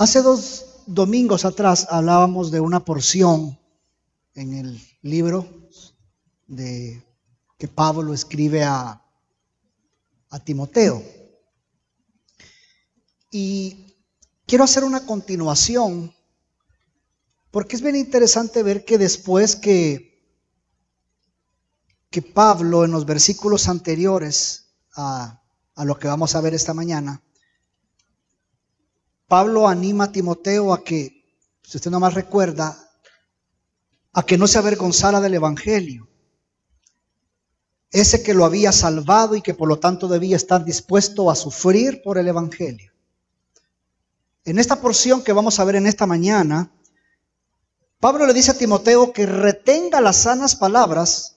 Hace dos domingos atrás hablábamos de una porción en el libro de que Pablo escribe a, a Timoteo. Y quiero hacer una continuación, porque es bien interesante ver que después que, que Pablo en los versículos anteriores a, a lo que vamos a ver esta mañana, Pablo anima a Timoteo a que, si usted no más recuerda, a que no se avergonzara del Evangelio. Ese que lo había salvado y que por lo tanto debía estar dispuesto a sufrir por el Evangelio. En esta porción que vamos a ver en esta mañana, Pablo le dice a Timoteo que retenga las sanas palabras,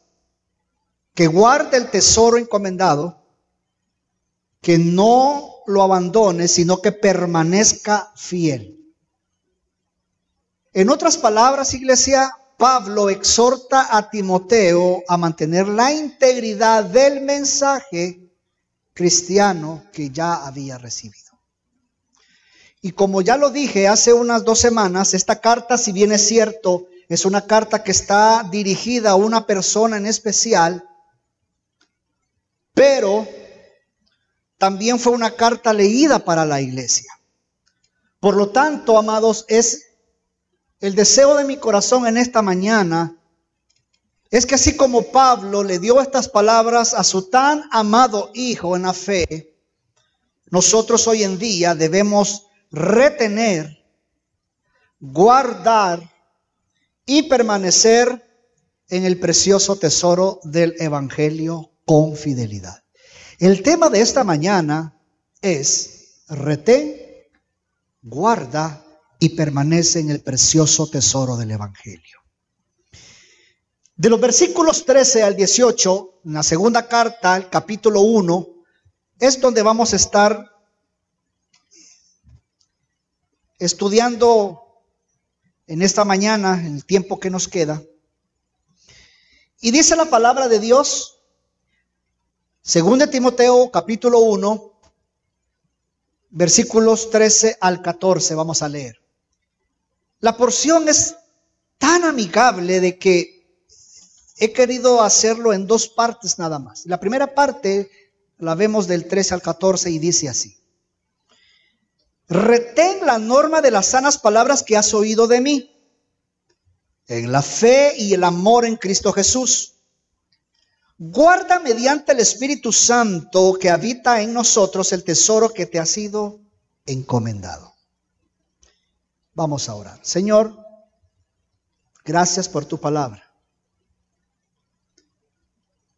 que guarde el tesoro encomendado, que no lo abandone, sino que permanezca fiel. En otras palabras, iglesia, Pablo exhorta a Timoteo a mantener la integridad del mensaje cristiano que ya había recibido. Y como ya lo dije hace unas dos semanas, esta carta, si bien es cierto, es una carta que está dirigida a una persona en especial, pero también fue una carta leída para la iglesia. Por lo tanto, amados, es el deseo de mi corazón en esta mañana es que así como Pablo le dio estas palabras a su tan amado hijo en la fe, nosotros hoy en día debemos retener, guardar y permanecer en el precioso tesoro del Evangelio con fidelidad. El tema de esta mañana es retén, guarda y permanece en el precioso tesoro del Evangelio. De los versículos 13 al 18, en la segunda carta, el capítulo 1, es donde vamos a estar estudiando en esta mañana, en el tiempo que nos queda. Y dice la palabra de Dios según de Timoteo capítulo 1, versículos 13 al 14, vamos a leer. La porción es tan amigable de que he querido hacerlo en dos partes nada más. La primera parte la vemos del 13 al 14 y dice así. Retén la norma de las sanas palabras que has oído de mí, en la fe y el amor en Cristo Jesús Guarda mediante el Espíritu Santo que habita en nosotros el tesoro que te ha sido encomendado. Vamos a orar. Señor, gracias por tu palabra.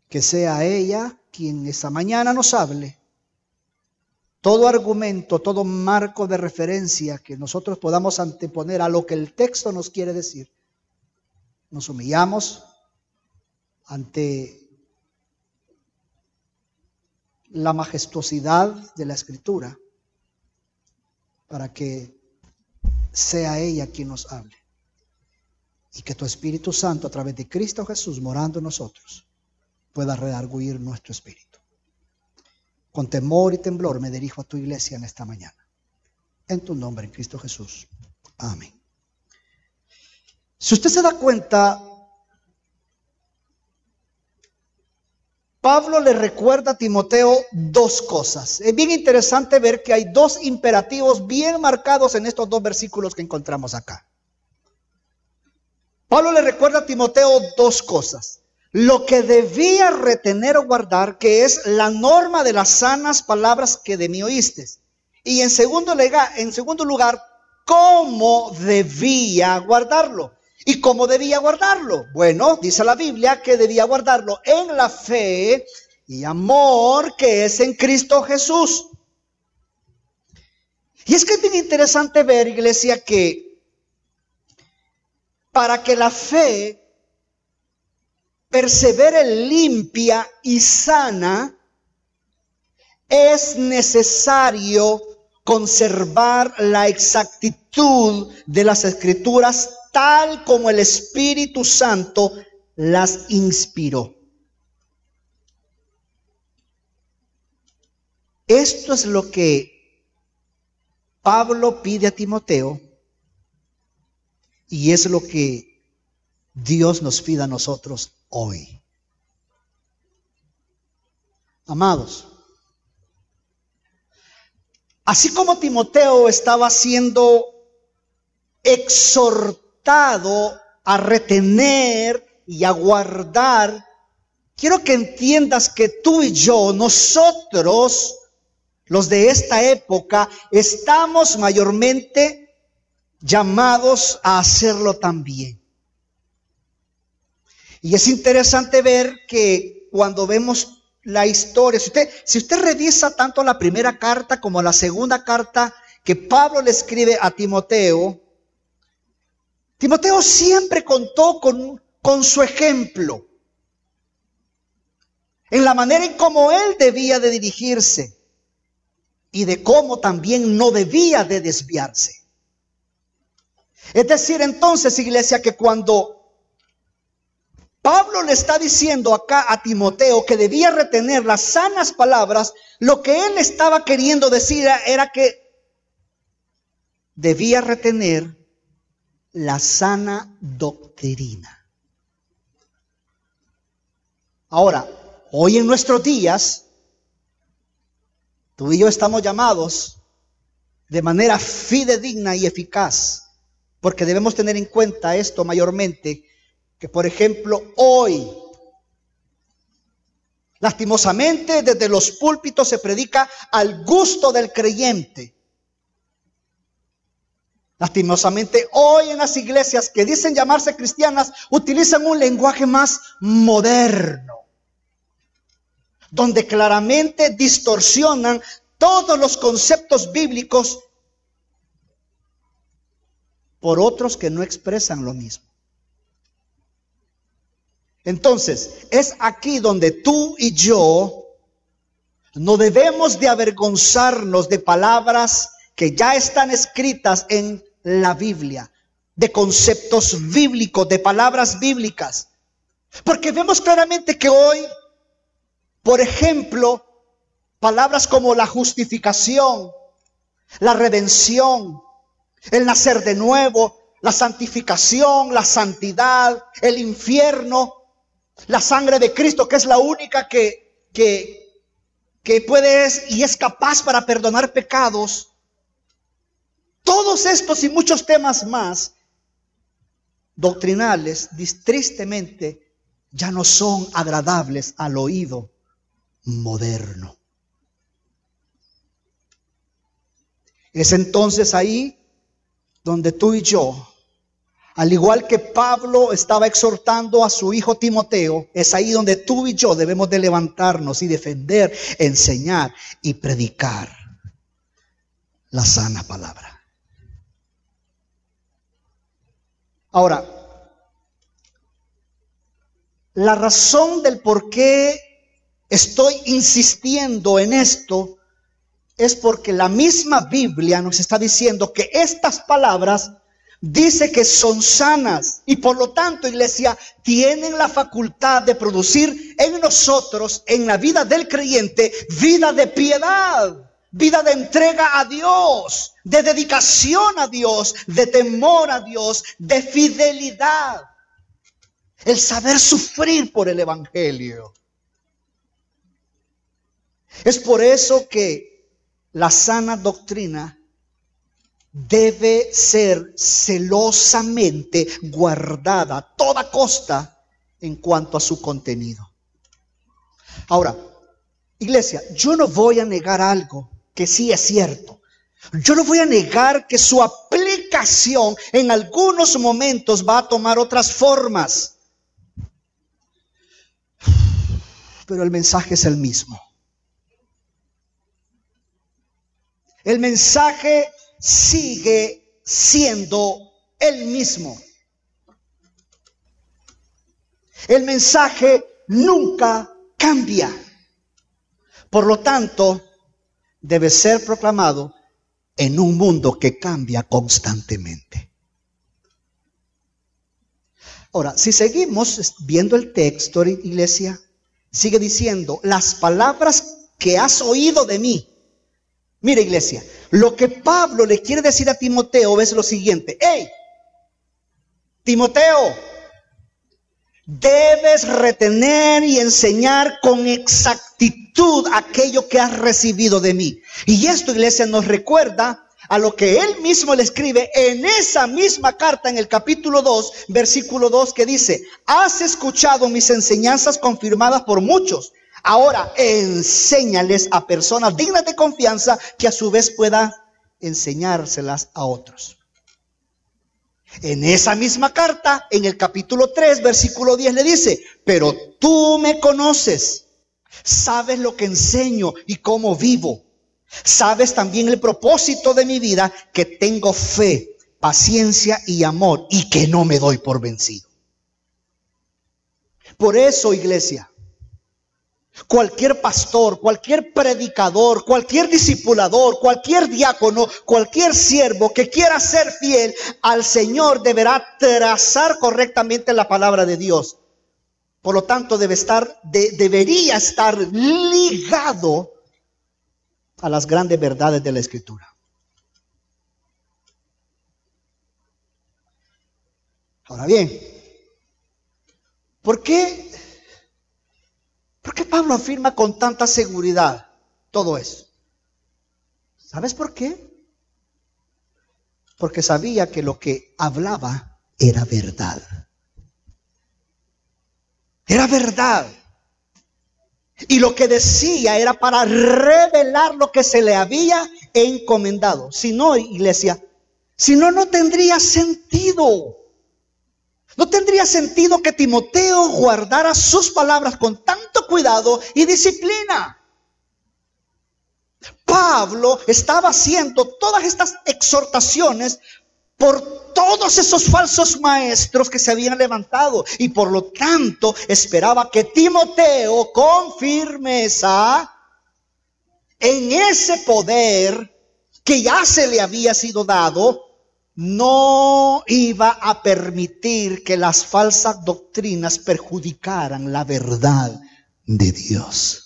Que sea ella quien esta mañana nos hable. Todo argumento, todo marco de referencia que nosotros podamos anteponer a lo que el texto nos quiere decir. Nos humillamos ante la majestuosidad de la escritura para que sea ella quien nos hable. Y que tu Espíritu Santo, a través de Cristo Jesús morando en nosotros, pueda redarguir nuestro espíritu. Con temor y temblor me dirijo a tu iglesia en esta mañana. En tu nombre, en Cristo Jesús. Amén. Si usted se da cuenta, Pablo le recuerda a Timoteo dos cosas. Es bien interesante ver que hay dos imperativos bien marcados en estos dos versículos que encontramos acá. Pablo le recuerda a Timoteo dos cosas. Lo que debía retener o guardar, que es la norma de las sanas palabras que de mí oíste. Y en segundo, en segundo lugar, cómo debía guardarlo. ¿Y cómo debía guardarlo? Bueno, dice la Biblia que debía guardarlo en la fe y amor que es en Cristo Jesús. Y es que es bien interesante ver, iglesia, que para que la fe persevere limpia y sana, es necesario conservar la exactitud de las escrituras tal como el Espíritu Santo las inspiró. Esto es lo que Pablo pide a Timoteo y es lo que Dios nos pide a nosotros hoy. Amados, así como Timoteo estaba siendo exhortado a retener y a guardar, quiero que entiendas que tú y yo, nosotros, los de esta época, estamos mayormente llamados a hacerlo también. Y es interesante ver que cuando vemos la historia, si usted, si usted revisa tanto la primera carta como la segunda carta que Pablo le escribe a Timoteo, Timoteo siempre contó con, con su ejemplo, en la manera en cómo él debía de dirigirse y de cómo también no debía de desviarse. Es decir, entonces, iglesia, que cuando Pablo le está diciendo acá a Timoteo que debía retener las sanas palabras, lo que él estaba queriendo decir era que debía retener la sana doctrina. Ahora, hoy en nuestros días, tú y yo estamos llamados de manera fidedigna y eficaz, porque debemos tener en cuenta esto mayormente, que por ejemplo hoy, lastimosamente desde los púlpitos se predica al gusto del creyente. Lastimosamente hoy en las iglesias que dicen llamarse cristianas utilizan un lenguaje más moderno, donde claramente distorsionan todos los conceptos bíblicos por otros que no expresan lo mismo. Entonces, es aquí donde tú y yo no debemos de avergonzarnos de palabras que ya están escritas en la Biblia, de conceptos bíblicos, de palabras bíblicas. Porque vemos claramente que hoy, por ejemplo, palabras como la justificación, la redención, el nacer de nuevo, la santificación, la santidad, el infierno, la sangre de Cristo, que es la única que, que, que puede y es capaz para perdonar pecados. Todos estos y muchos temas más doctrinales, tristemente, ya no son agradables al oído moderno. Es entonces ahí donde tú y yo al igual que Pablo estaba exhortando a su hijo Timoteo, es ahí donde tú y yo debemos de levantarnos y defender, enseñar y predicar la sana palabra. Ahora, la razón del por qué estoy insistiendo en esto es porque la misma Biblia nos está diciendo que estas palabras dice que son sanas y por lo tanto, iglesia, tienen la facultad de producir en nosotros, en la vida del creyente, vida de piedad, vida de entrega a Dios, de dedicación a Dios, de temor a Dios, de fidelidad. El saber sufrir por el Evangelio. Es por eso que la sana doctrina debe ser celosamente guardada a toda costa en cuanto a su contenido. Ahora, iglesia, yo no voy a negar algo que sí es cierto. Yo no voy a negar que su aplicación en algunos momentos va a tomar otras formas. Pero el mensaje es el mismo. El mensaje sigue siendo el mismo. El mensaje nunca cambia. Por lo tanto, debe ser proclamado en un mundo que cambia constantemente. Ahora, si seguimos viendo el texto, iglesia, sigue diciendo, las palabras que has oído de mí, Mira iglesia, lo que Pablo le quiere decir a Timoteo es lo siguiente. Hey, Timoteo, debes retener y enseñar con exactitud aquello que has recibido de mí. Y esto iglesia nos recuerda a lo que él mismo le escribe en esa misma carta en el capítulo 2, versículo 2 que dice, has escuchado mis enseñanzas confirmadas por muchos. Ahora enséñales a personas dignas de confianza que a su vez pueda enseñárselas a otros. En esa misma carta, en el capítulo 3, versículo 10 le dice, pero tú me conoces, sabes lo que enseño y cómo vivo Sabes también el propósito de mi vida, que tengo fe, paciencia y amor y que no me doy por vencido. Por eso, iglesia, cualquier pastor, cualquier predicador, cualquier discipulador, cualquier diácono, cualquier siervo que quiera ser fiel al Señor deberá trazar correctamente la palabra de Dios. Por lo tanto, debe estar, debería estar ligado a las grandes verdades de la Escritura. Ahora bien, ¿por qué, ¿por qué Pablo afirma con tanta seguridad todo eso? ¿Sabes por qué? Porque sabía que lo que hablaba era verdad. Era verdad. Y lo que decía era para revelar lo que se le había encomendado. Si no, iglesia, si no, no tendría sentido. No tendría sentido que Timoteo guardara sus palabras con tanto cuidado y disciplina. Pablo estaba haciendo todas estas exhortaciones por todos esos falsos maestros que se habían levantado y por lo tanto esperaba que Timoteo con firmeza en ese poder que ya se le había sido dado, no iba a permitir que las falsas doctrinas perjudicaran la verdad de Dios.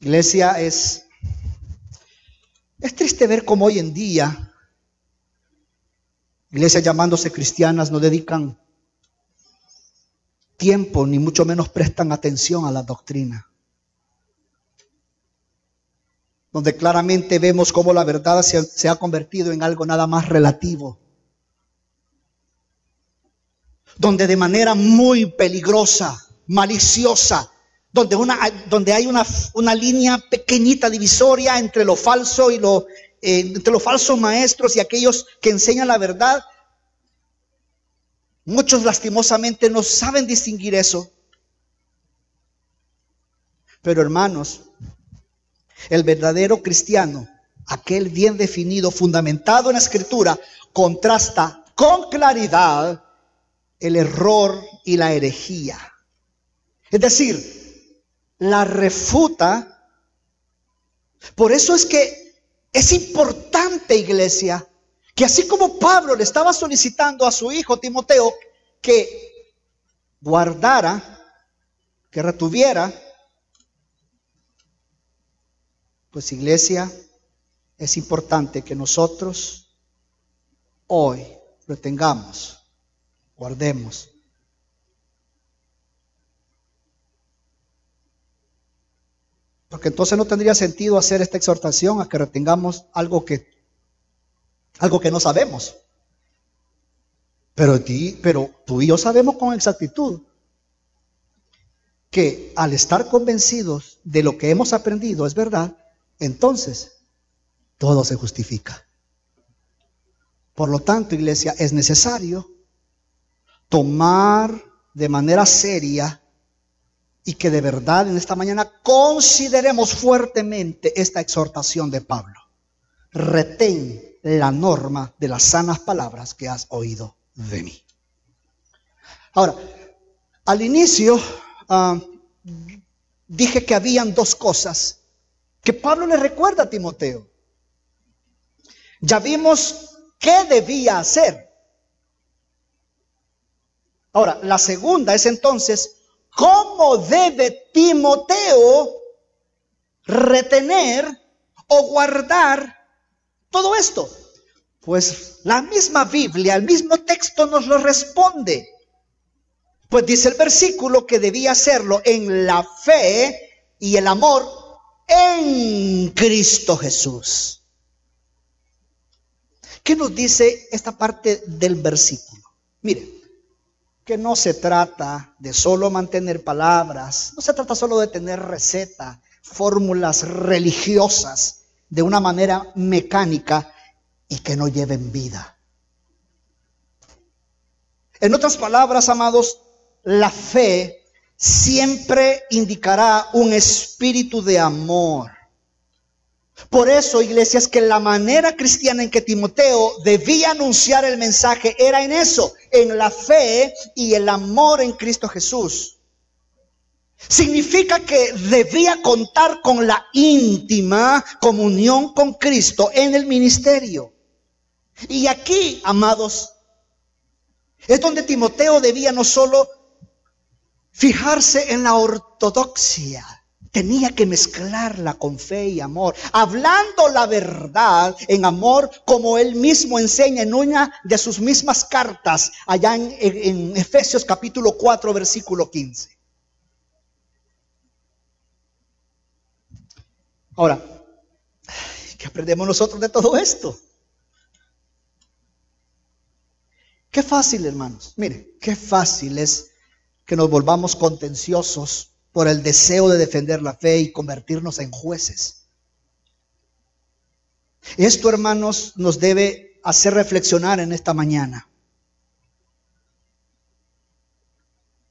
Iglesia, es, es triste ver cómo hoy en día iglesias llamándose cristianas no dedican tiempo, ni mucho menos prestan atención a la doctrina. Donde claramente vemos cómo la verdad se, ha convertido en algo nada más relativo. Donde de manera muy peligrosa, maliciosa, donde, una, donde hay una, una, línea pequeñita divisoria entre lo falso y lo, eh, entre los falsos maestros y aquellos que enseñan la verdad. Muchos lastimosamente no saben distinguir eso. Pero hermanos, el verdadero cristiano, aquel bien definido, fundamentado en la escritura, contrasta con claridad el error y la herejía. Es decir, la refuta. Por eso es que es importante, iglesia, que así como Pablo le estaba solicitando a su hijo Timoteo que guardara, que retuviera, pues iglesia, es importante que nosotros hoy retengamos, guardemos Porque entonces no tendría sentido hacer esta exhortación a que retengamos algo que, algo que no sabemos. Pero, pero tú y yo sabemos con exactitud que al estar convencidos de lo que hemos aprendido es verdad, entonces todo se justifica. Por lo tanto, iglesia, es necesario tomar de manera seria y que de verdad en esta mañana consideremos fuertemente esta exhortación de Pablo. Retén la norma de las sanas palabras que has oído de mí. Ahora, al inicio ah, dije que habían dos cosas que Pablo le recuerda a Timoteo. Ya vimos qué debía hacer. Ahora, la segunda es entonces ¿cómo debe Timoteo retener o guardar todo esto? Pues la misma Biblia, el mismo texto nos lo responde. Pues dice el versículo que debía hacerlo en la fe y el amor en Cristo Jesús. ¿Qué nos dice esta parte del versículo? Mire, que no se trata de solo mantener palabras, no se trata solo de tener receta, fórmulas religiosas de una manera mecánica y que no lleven vida. En otras palabras, amados, la fe siempre indicará un espíritu de amor. Por eso, iglesias, que la manera cristiana en que Timoteo debía anunciar el mensaje era en eso, en la fe y el amor en Cristo Jesús. Significa que debía contar con la íntima comunión con Cristo en el ministerio. Y aquí, amados, es donde Timoteo debía no solo fijarse en la ortodoxia, tenía que mezclarla con fe y amor, hablando la verdad en amor como él mismo enseña en una de sus mismas cartas allá en, Efesios capítulo 4 versículo 15. Ahora, ¿qué aprendemos nosotros de todo esto? Qué fácil, hermanos. Mire, qué fácil es que nos volvamos contenciosos por el deseo de defender la fe y convertirnos en jueces. Esto, hermanos, nos debe hacer reflexionar en esta mañana.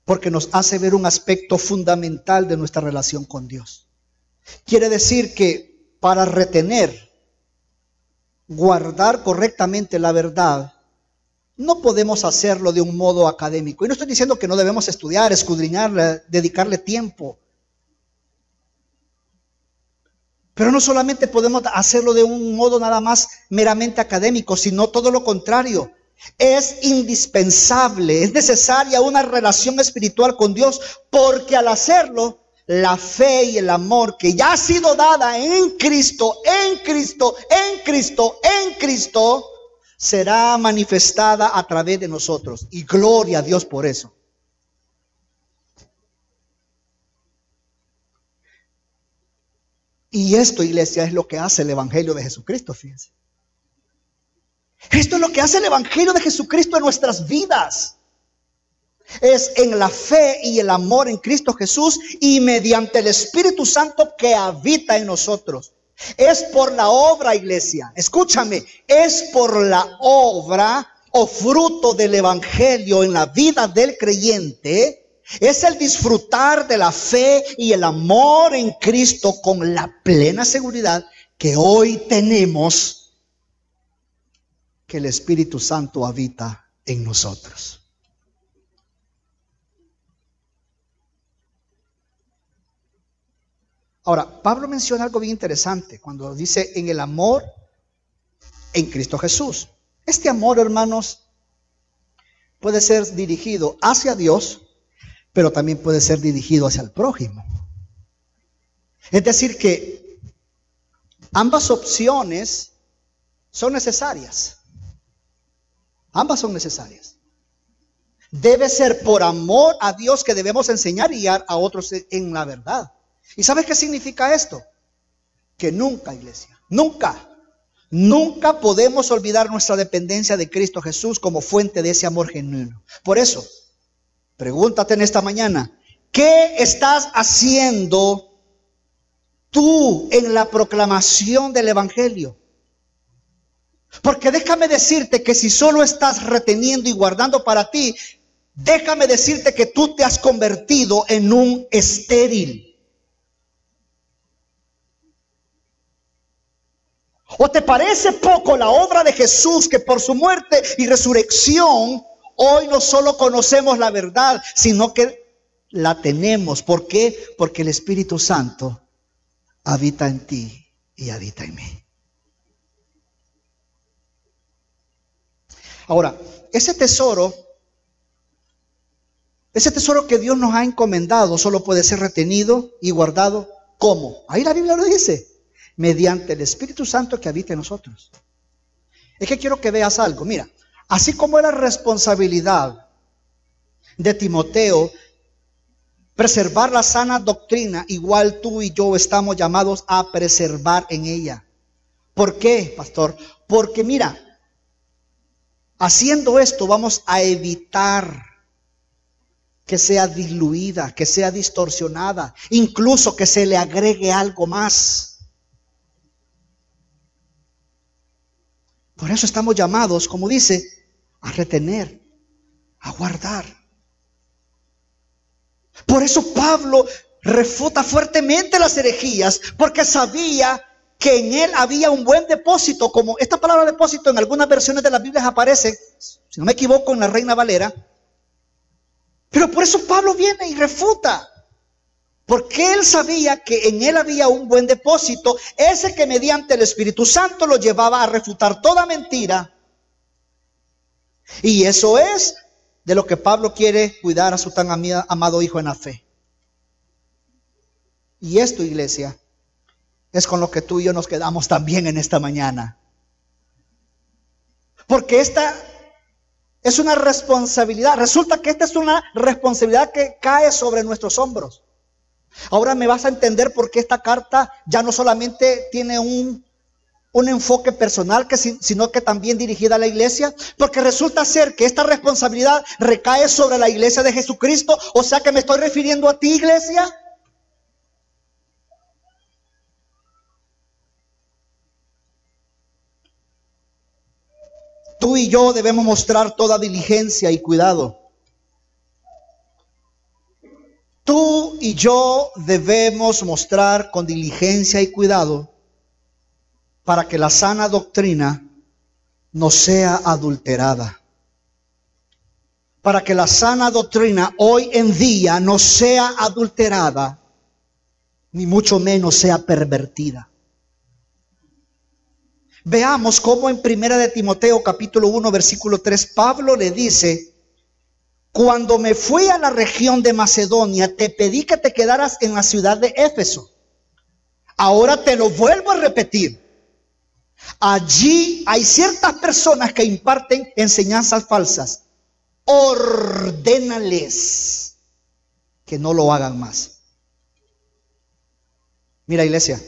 Porque nos hace ver un aspecto fundamental de nuestra relación con Dios. Quiere decir que para retener, guardar correctamente la verdad, no podemos hacerlo de un modo académico. Y no estoy diciendo que no debemos estudiar, escudriñar, dedicarle tiempo. Pero no solamente podemos hacerlo de un modo nada más meramente académico, sino todo lo contrario. Es indispensable, es necesaria una relación espiritual con Dios, porque al hacerlo, la fe y el amor que ya ha sido dada en Cristo, en Cristo, en Cristo, en Cristo, será manifestada a través de nosotros. Y gloria a Dios por eso. Y esto, iglesia, es lo que hace el Evangelio de Jesucristo, fíjense. Esto es lo que hace el Evangelio de Jesucristo en nuestras vidas. Es en la fe y el amor en Cristo Jesús y mediante el Espíritu Santo que habita en nosotros. Es por la obra, iglesia. Escúchame, es por la obra o fruto del Evangelio en la vida del creyente. Es el disfrutar de la fe y el amor en Cristo con la plena seguridad que hoy tenemos que el Espíritu Santo habita en nosotros. Ahora, Pablo menciona algo bien interesante cuando dice en el amor en Cristo Jesús. Este amor, hermanos, puede ser dirigido hacia Dios, pero también puede ser dirigido hacia el prójimo. Es decir, que ambas opciones son necesarias. Ambas son necesarias. Debe ser por amor a Dios que debemos enseñar y guiar a otros en la verdad. ¿Y sabes qué significa esto? Que nunca, iglesia, nunca, nunca podemos olvidar nuestra dependencia de Cristo Jesús como fuente de ese amor genuino. Por eso, pregúntate en esta mañana, ¿qué estás haciendo tú en la proclamación del Evangelio? Porque déjame decirte que si solo estás reteniendo y guardando para ti, déjame decirte que tú te has convertido en un estéril. ¿O te parece poco la obra de Jesús que por su muerte y resurrección hoy no solo conocemos la verdad, sino que la tenemos? ¿Por qué? Porque el Espíritu Santo habita en ti y habita en mí. Ahora, ese tesoro Ese tesoro que Dios nos ha encomendado solo puede ser retenido y guardado. ¿Cómo? Ahí la Biblia lo dice. Mediante el Espíritu Santo que habita en nosotros. Es que quiero que veas algo. Mira, así como era responsabilidad de Timoteo preservar la sana doctrina, igual tú y yo estamos llamados a preservar en ella. ¿Por qué, pastor? Porque mira, haciendo esto vamos a evitar que sea diluida, que sea distorsionada, incluso que se le agregue algo más. Por eso estamos llamados, como dice, a retener, a guardar. Por eso Pablo refuta fuertemente las herejías, porque sabía que en él había un buen depósito, como esta palabra depósito en algunas versiones de las Biblias aparece, si no me equivoco, en la Reina Valera, pero por eso Pablo viene y refuta. Porque él sabía que en él había un buen depósito, ese que mediante el Espíritu Santo lo llevaba a refutar toda mentira. Y eso es de lo que Pablo quiere cuidar a su tan amado hijo en la fe. Y esto, iglesia, es con lo que tú y yo nos quedamos también en esta mañana. Porque esta es una responsabilidad. Resulta que esta es una responsabilidad que cae sobre nuestros hombros. Ahora me vas a entender por qué esta carta ya no solamente tiene un, un enfoque personal, que, sino que también dirigida a la iglesia. Porque resulta ser que esta responsabilidad recae sobre la iglesia de Jesucristo. O sea que me estoy refiriendo a ti, iglesia. Tú y yo debemos mostrar toda diligencia y cuidado. Tú y yo debemos mostrar con diligencia y cuidado para que la sana doctrina no sea adulterada. Para que la sana doctrina hoy en día no sea adulterada, ni mucho menos sea pervertida. Veamos cómo en Primera de Timoteo capítulo 1 versículo 3 Pablo le dice, cuando me fui a la región de Macedonia, te pedí que te quedaras en la ciudad de Éfeso. Ahora te lo vuelvo a repetir. Allí hay ciertas personas que imparten enseñanzas falsas. Ordénales que no lo hagan más. Mira, iglesia.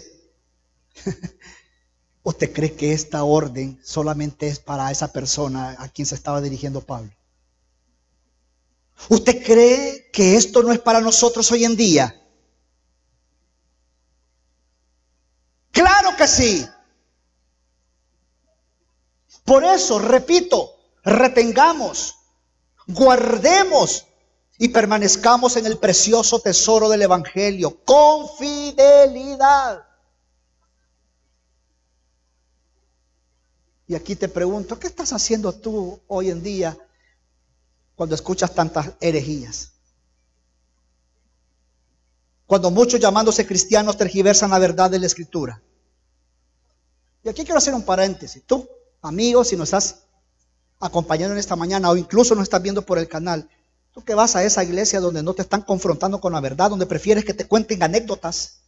¿Usted cree que esta orden solamente es para esa persona a quien se estaba dirigiendo Pablo? ¿Usted cree que esto no es para nosotros hoy en día? Claro que sí. Por eso, repito, retengamos, guardemos y permanezcamos en el precioso tesoro del Evangelio con fidelidad. Y aquí te pregunto, ¿qué estás haciendo tú hoy en día cuando escuchas tantas herejías? Cuando muchos llamándose cristianos tergiversan la verdad de la escritura. Y aquí quiero hacer un paréntesis. Tú, amigo, si nos estás acompañando en esta mañana o incluso nos estás viendo por el canal, tú que vas a esa iglesia donde no te están confrontando con la verdad, donde prefieres que te cuenten anécdotas,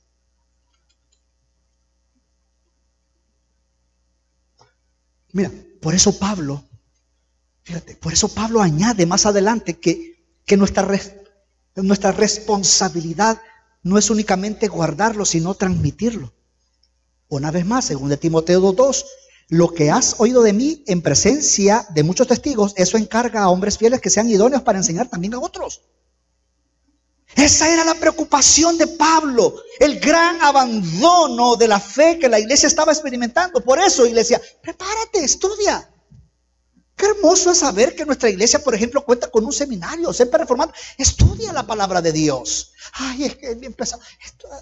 Mira, por eso Pablo, fíjate, por eso Pablo añade más adelante que, que nuestra, nuestra responsabilidad no es únicamente guardarlo, sino transmitirlo. Una vez más, según de Timoteo 2.2, lo que has oído de mí en presencia de muchos testigos, eso encarga a hombres fieles que sean idóneos para enseñar también a otros. Esa era la preocupación de Pablo, el gran abandono de la fe que la iglesia estaba experimentando. Por eso, iglesia, prepárate, estudia. Qué hermoso es saber que nuestra iglesia, por ejemplo, cuenta con un seminario, siempre reformado. Estudia la palabra de Dios. Ay, es que bien pesado.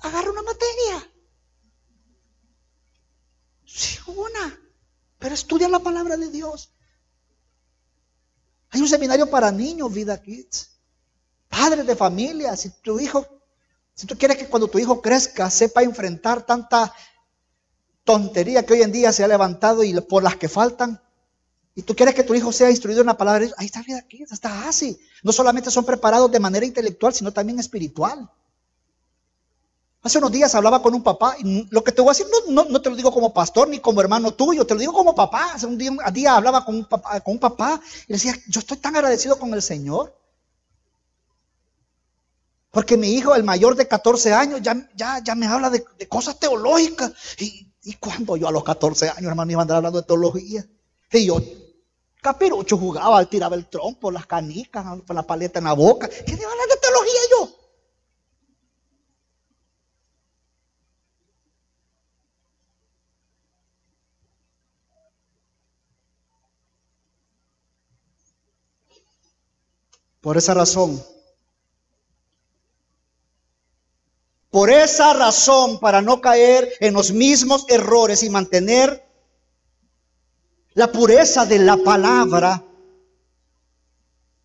Agarra una materia. Sí, una. Pero estudia la palabra de Dios. Hay un seminario para niños, Vida Kids padres de familia, si tu hijo, si tú quieres que cuando tu hijo crezca sepa enfrentar tanta tontería que hoy en día se ha levantado y por las que faltan, Y tú quieres que tu hijo sea instruido en la palabra de Dios. Ahí está vida aquí, está así. No solamente son preparados de manera intelectual, sino también espiritual. Hace unos días hablaba con un papá, y lo que te voy a decir no, no, te lo digo como pastor ni como hermano tuyo, te lo digo como papá. Hace un día, hablaba con un, papá, con un y decía, yo estoy tan agradecido con el Señor. Porque mi hijo, el mayor de 14 años, ya, ya, ya me habla de, cosas teológicas. Y, y, cuando yo a los 14 años, hermano, iba a andar hablando de teología. Y yo, capirucho, jugaba, tiraba el trompo, las canicas, la paleta en la boca. ¿Qué a hablar de teología yo? Por esa razón, por esa razón, para no caer en los mismos errores y mantener la pureza de la palabra,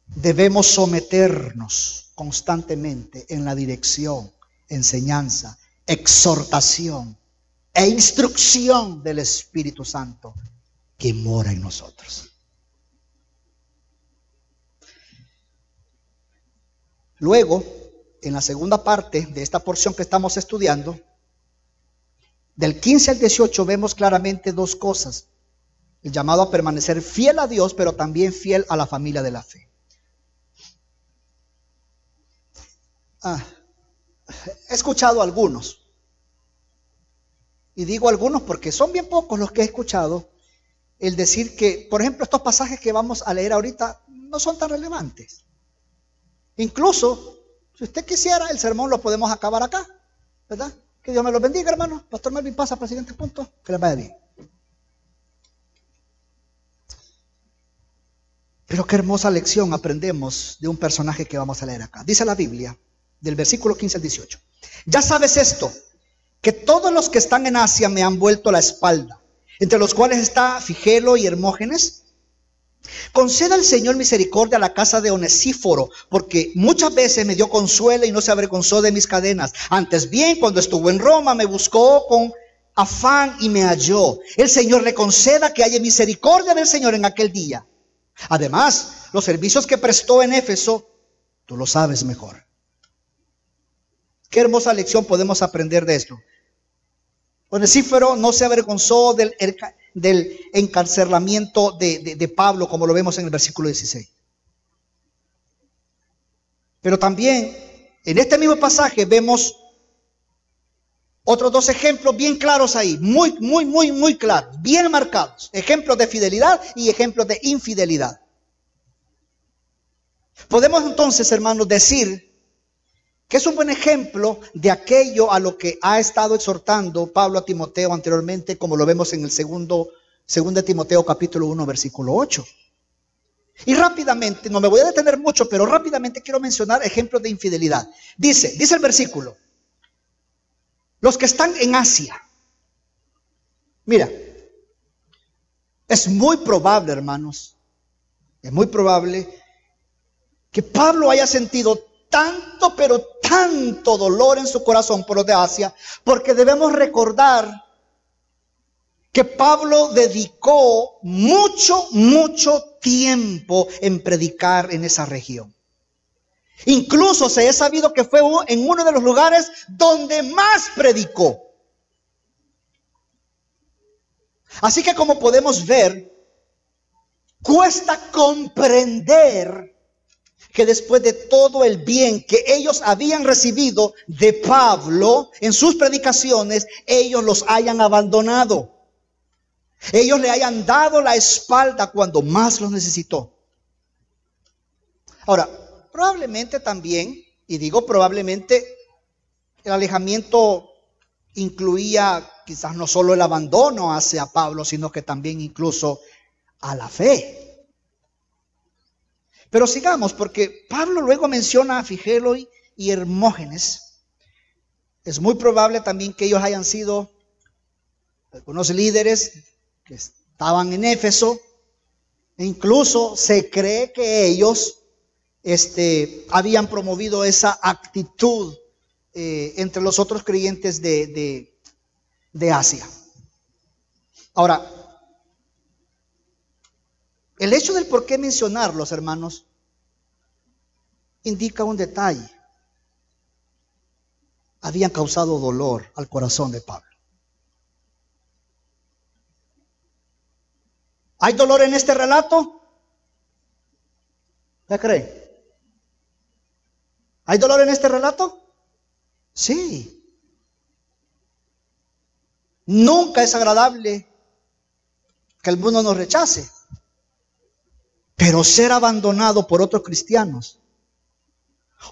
debemos someternos constantemente en la dirección, enseñanza, exhortación e instrucción del Espíritu Santo que mora en nosotros. Luego, en la segunda parte de esta porción que estamos estudiando, del 15 al 18 vemos claramente dos cosas. El llamado a permanecer fiel a Dios, pero también fiel a la familia de la fe. Ah, he escuchado algunos, y digo algunos porque son bien pocos los que he escuchado, el decir que, por ejemplo, estos pasajes que vamos a leer ahorita no son tan relevantes. Incluso, si usted quisiera, el sermón lo podemos acabar acá, ¿verdad? Que Dios me lo bendiga, hermano. Pastor Melvin pasa para el siguiente punto. Que le vaya bien. Pero qué hermosa lección aprendemos de un personaje que vamos a leer acá. Dice la Biblia, del versículo 15 al 18. Ya sabes esto, que todos los que están en Asia me han vuelto la espalda, entre los cuales está Figelo y Hermógenes, Conceda al Señor misericordia a la casa de Onesíforo, porque muchas veces me dio consuelo y no se avergonzó de mis cadenas. Antes bien, cuando estuvo en Roma, me buscó con afán y me halló. El Señor le conceda que haya misericordia del Señor en aquel día. Además, los servicios que prestó en Éfeso, tú lo sabes mejor. Qué hermosa lección podemos aprender de esto. Onesíforo no se avergonzó del del encarcelamiento de, Pablo, como lo vemos en el versículo 16. Pero también en este mismo pasaje vemos otros dos ejemplos bien claros ahí, muy, muy, muy, muy claros, bien marcados. Ejemplos de fidelidad y ejemplos de infidelidad. Podemos entonces, hermanos, decir que es un buen ejemplo de aquello a lo que ha estado exhortando Pablo a Timoteo anteriormente, como lo vemos en el segundo, segundo de Timoteo capítulo 1, versículo 8. Y rápidamente, no me voy a detener mucho, pero rápidamente quiero mencionar ejemplos de infidelidad. Dice, dice el versículo, los que están en Asia. Mira, es muy probable, hermanos, es muy probable que Pablo haya sentido tanto, pero tanto dolor en su corazón por los de Asia, porque debemos recordar que Pablo dedicó mucho, mucho tiempo en predicar en esa región. Incluso se ha sabido que fue en uno de los lugares donde más predicó. Así que como podemos ver, cuesta comprender que después de todo el bien que ellos habían recibido de Pablo en sus predicaciones, ellos los hayan abandonado. Ellos le hayan dado la espalda cuando más los necesitó. Ahora, probablemente también, y digo probablemente, el alejamiento incluía quizás no solo el abandono hacia Pablo, sino que también incluso a la fe. Pero sigamos, porque Pablo luego menciona a Figelo y Hermógenes. Es muy probable también que ellos hayan sido algunos líderes que estaban en Éfeso. E incluso se cree que ellos este, habían promovido esa actitud eh, entre los otros creyentes de, de, de Asia. Ahora, El hecho del por qué mencionarlos, hermanos, indica un detalle. Habían causado dolor al corazón de Pablo. ¿Hay dolor en este relato? ¿Qué cree? ¿Hay dolor en este relato? Sí. Nunca es agradable que el mundo nos rechace. Pero ser abandonado por otros cristianos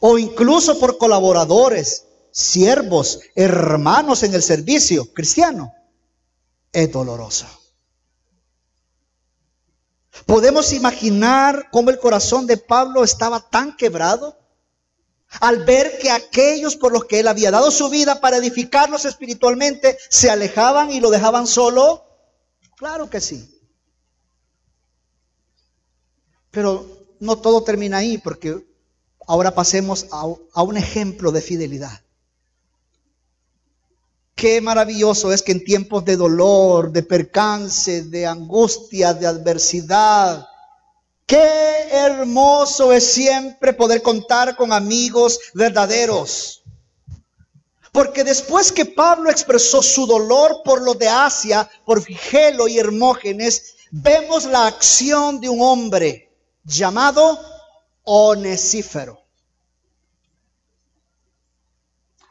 o incluso por colaboradores, siervos, hermanos en el servicio cristiano, es doloroso. Podemos imaginar cómo el corazón de Pablo estaba tan quebrado al ver que aquellos por los que él había dado su vida para edificarlos espiritualmente se alejaban y lo dejaban solo. Claro que sí. Pero no todo termina ahí, porque ahora pasemos a, a un ejemplo de fidelidad. Qué maravilloso es que en tiempos de dolor, de percance, de angustia, de adversidad, qué hermoso es siempre poder contar con amigos verdaderos. Porque después que Pablo expresó su dolor por lo de Asia, por Figelo y Hermógenes, vemos la acción de un hombre llamado Onesífero.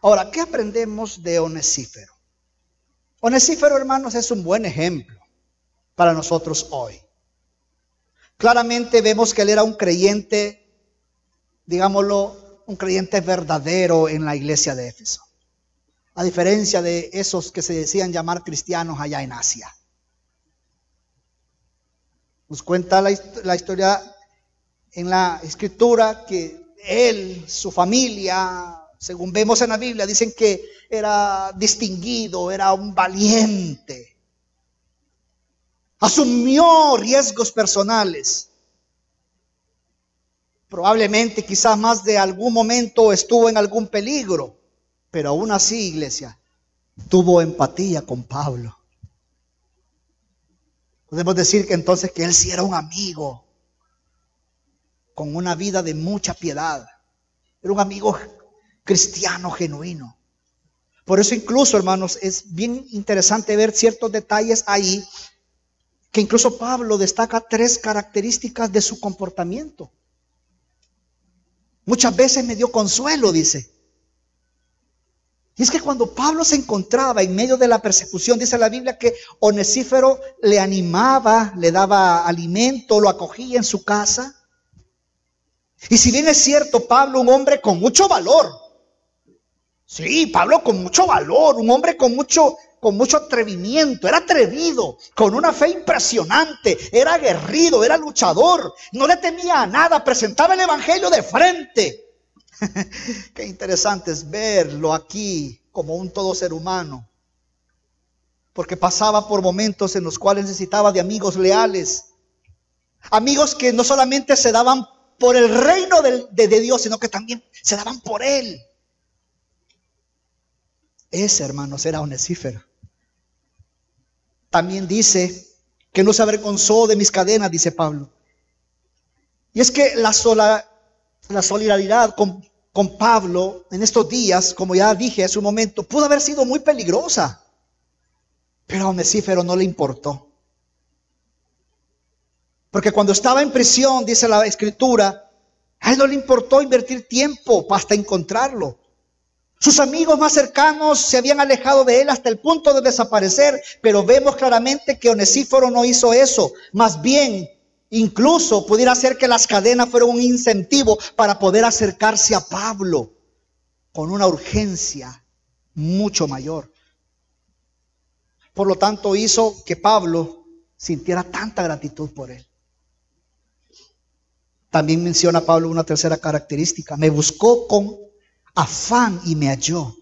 Ahora, ¿qué aprendemos de Onesífero? Onesífero, hermanos, es un buen ejemplo para nosotros hoy. Claramente vemos que él era un creyente, digámoslo, un creyente verdadero en la iglesia de Éfeso. A diferencia de esos que se decían llamar cristianos allá en Asia. Nos cuenta la, historia en la escritura que él, su familia, según vemos en la Biblia, dicen que era distinguido, era un valiente. Asumió riesgos personales. Probablemente quizás más de algún momento estuvo en algún peligro, pero aún así, iglesia, tuvo empatía con Pablo. Podemos decir que entonces que él sí era un amigo, con una vida de mucha piedad. Era un amigo cristiano genuino. Por eso incluso, hermanos, es bien interesante ver ciertos detalles ahí, que incluso Pablo destaca tres características de su comportamiento. Muchas veces me dio consuelo, dice. Y es que cuando Pablo se encontraba en medio de la persecución, dice la Biblia que Onesífero le animaba, le daba alimento, lo acogía en su casa. Y si bien es cierto, Pablo, un hombre con mucho valor, Sí, Pablo con mucho valor, un hombre con mucho, con mucho atrevimiento, era atrevido, con una fe impresionante, era aguerrido, era luchador, no le temía a nada, presentaba el Evangelio de frente. Qué interesante es verlo aquí como un todo ser humano, porque pasaba por momentos en los cuales necesitaba de amigos leales, amigos que no solamente se daban por el reino de, Dios, sino que también se daban por Él. Ese, hermanos, era Onesífero. También dice que no se avergonzó de mis cadenas, dice Pablo. Y es que la, sola, la solidaridad con, con Pablo en estos días, como ya dije hace un momento, pudo haber sido muy peligrosa. Pero a Onesífero no le importó. Porque cuando estaba en prisión, dice la escritura, a él no le importó invertir tiempo hasta encontrarlo. Sus amigos más cercanos se habían alejado de él hasta el punto de desaparecer, pero vemos claramente que Onesíforo no hizo eso. Más bien, incluso pudiera ser que las cadenas fueron un incentivo para poder acercarse a Pablo con una urgencia mucho mayor. Por lo tanto, hizo que Pablo sintiera tanta gratitud por él. También menciona Pablo una tercera característica. Me buscó con afán y me halló.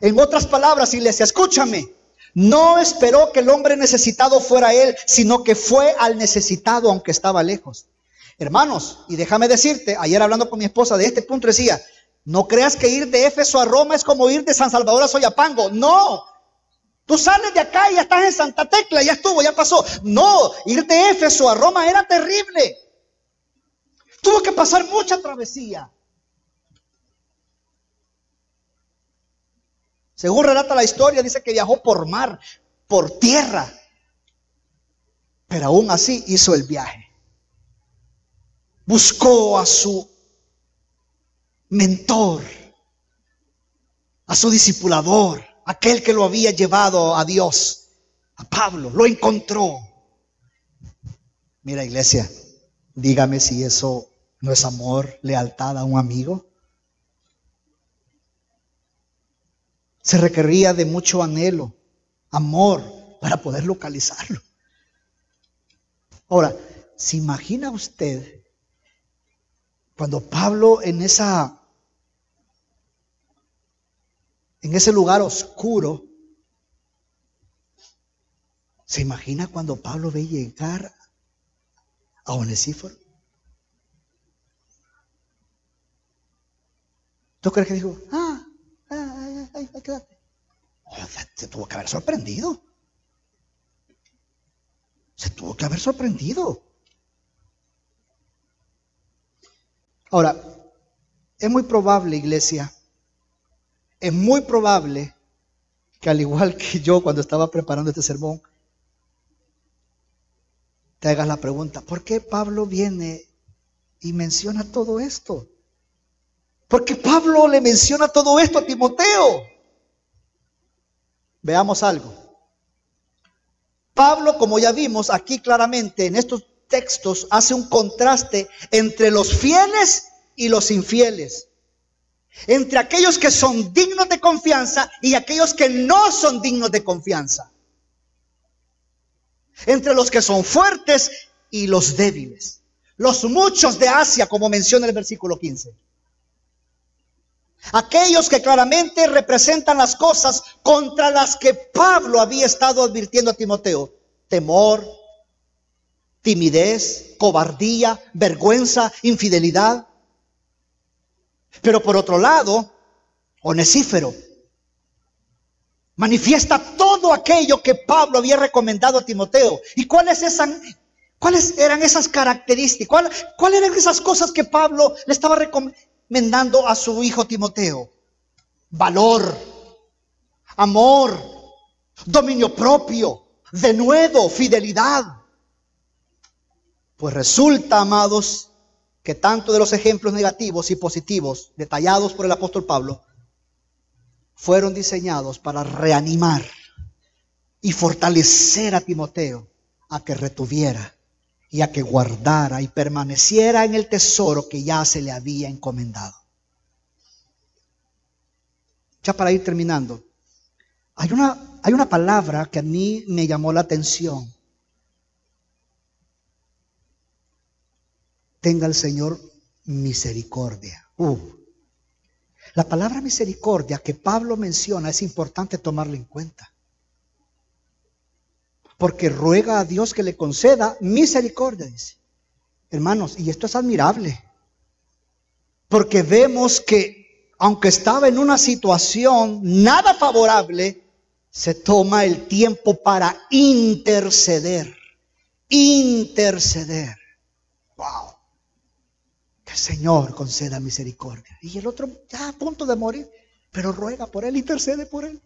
En otras palabras, iglesia, escúchame. No esperó que el hombre necesitado fuera él, sino que fue al necesitado aunque estaba lejos. Hermanos, y déjame decirte, ayer hablando con mi esposa de este punto decía, no creas que ir de Éfeso a Roma es como ir de San Salvador a Soyapango. No. Tú sales de acá y ya estás en Santa Tecla, ya estuvo, ya pasó. No, ir de Éfeso a Roma era terrible. Tuvo que pasar mucha travesía. Según relata la historia, dice que viajó por mar, por tierra. Pero aún así hizo el viaje. Buscó a su mentor, a su discipulador, aquel que lo había llevado a Dios, a Pablo, lo encontró. Mira iglesia, dígame si eso no es amor, lealtad a un amigo. Se requería de mucho anhelo, amor, para poder localizarlo. Ahora, ¿se imagina usted cuando Pablo en esa en ese lugar oscuro ¿Se imagina cuando Pablo ve llegar a Onesíforo? ¿Tú crees que dijo, ah, se tuvo que haber sorprendido. Se tuvo que haber sorprendido. Ahora, es muy probable, iglesia, es muy probable que al igual que yo cuando estaba preparando este sermón, te hagas la pregunta, ¿por qué Pablo viene y menciona todo esto? Porque Pablo le menciona todo esto a Timoteo. Veamos algo. Pablo, como ya vimos aquí claramente en estos textos, hace un contraste entre los fieles y los infieles. Entre aquellos que son dignos de confianza y aquellos que no son dignos de confianza. Entre los que son fuertes y los débiles. Los muchos de Asia, como menciona el versículo 15. Aquellos que claramente representan las cosas contra las que Pablo había estado advirtiendo a Timoteo. Temor, timidez, cobardía, vergüenza, infidelidad. Pero por otro lado, Onesífero manifiesta todo aquello que Pablo había recomendado a Timoteo. ¿Y cuáles, cuáles eran esas características? ¿Cuáles eran esas cosas que Pablo le estaba recomendando? Mendando a su hijo Timoteo? Valor, amor, dominio propio, denuedo, fidelidad. Pues resulta, amados, que tanto de los ejemplos negativos y positivos detallados por el apóstol Pablo fueron diseñados para reanimar y fortalecer a Timoteo a que retuviera y a que guardara y permaneciera en el tesoro que ya se le había encomendado. Ya para ir terminando, hay una, hay una palabra que a mí me llamó la atención. Tenga el Señor misericordia. Uh. La palabra misericordia que Pablo menciona es importante tomarla en cuenta porque ruega a Dios que le conceda misericordia, dice. Hermanos, y esto es admirable, porque vemos que aunque estaba en una situación nada favorable, se toma el tiempo para interceder, interceder. Wow. Que el Señor conceda misericordia. Y el otro ya a punto de morir, pero ruega por él, intercede por él.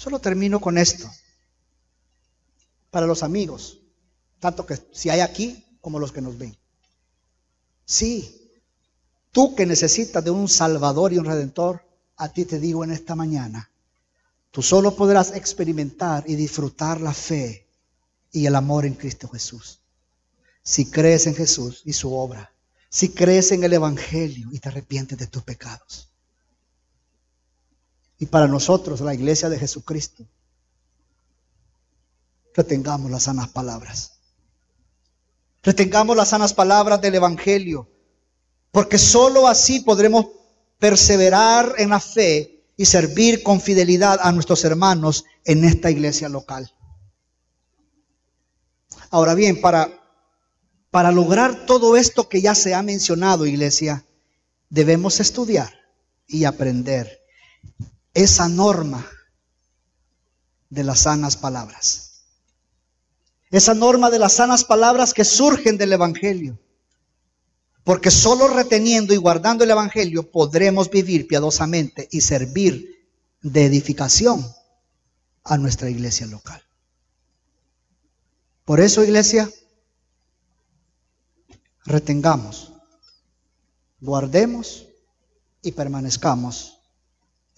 Solo termino con esto. Para los amigos, tanto que si hay aquí como los que nos ven. Sí, tú que necesitas de un Salvador y un Redentor, a ti te digo en esta mañana, tú solo podrás experimentar y disfrutar la fe y el amor en Cristo Jesús. Si crees en Jesús y su obra, si crees en el Evangelio y te arrepientes de tus pecados y para nosotros, la iglesia de Jesucristo, retengamos las sanas palabras. Retengamos las sanas palabras del Evangelio, porque sólo así podremos perseverar en la fe y servir con fidelidad a nuestros hermanos en esta iglesia local. Ahora bien, para, para lograr todo esto que ya se ha mencionado, iglesia, debemos estudiar y aprender esa norma de las sanas palabras. Esa norma de las sanas palabras que surgen del Evangelio. Porque solo reteniendo y guardando el Evangelio podremos vivir piadosamente y servir de edificación a nuestra iglesia local. Por eso, iglesia, retengamos, guardemos y permanezcamos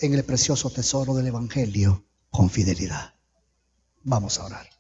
en el precioso tesoro del Evangelio con fidelidad. Vamos a orar.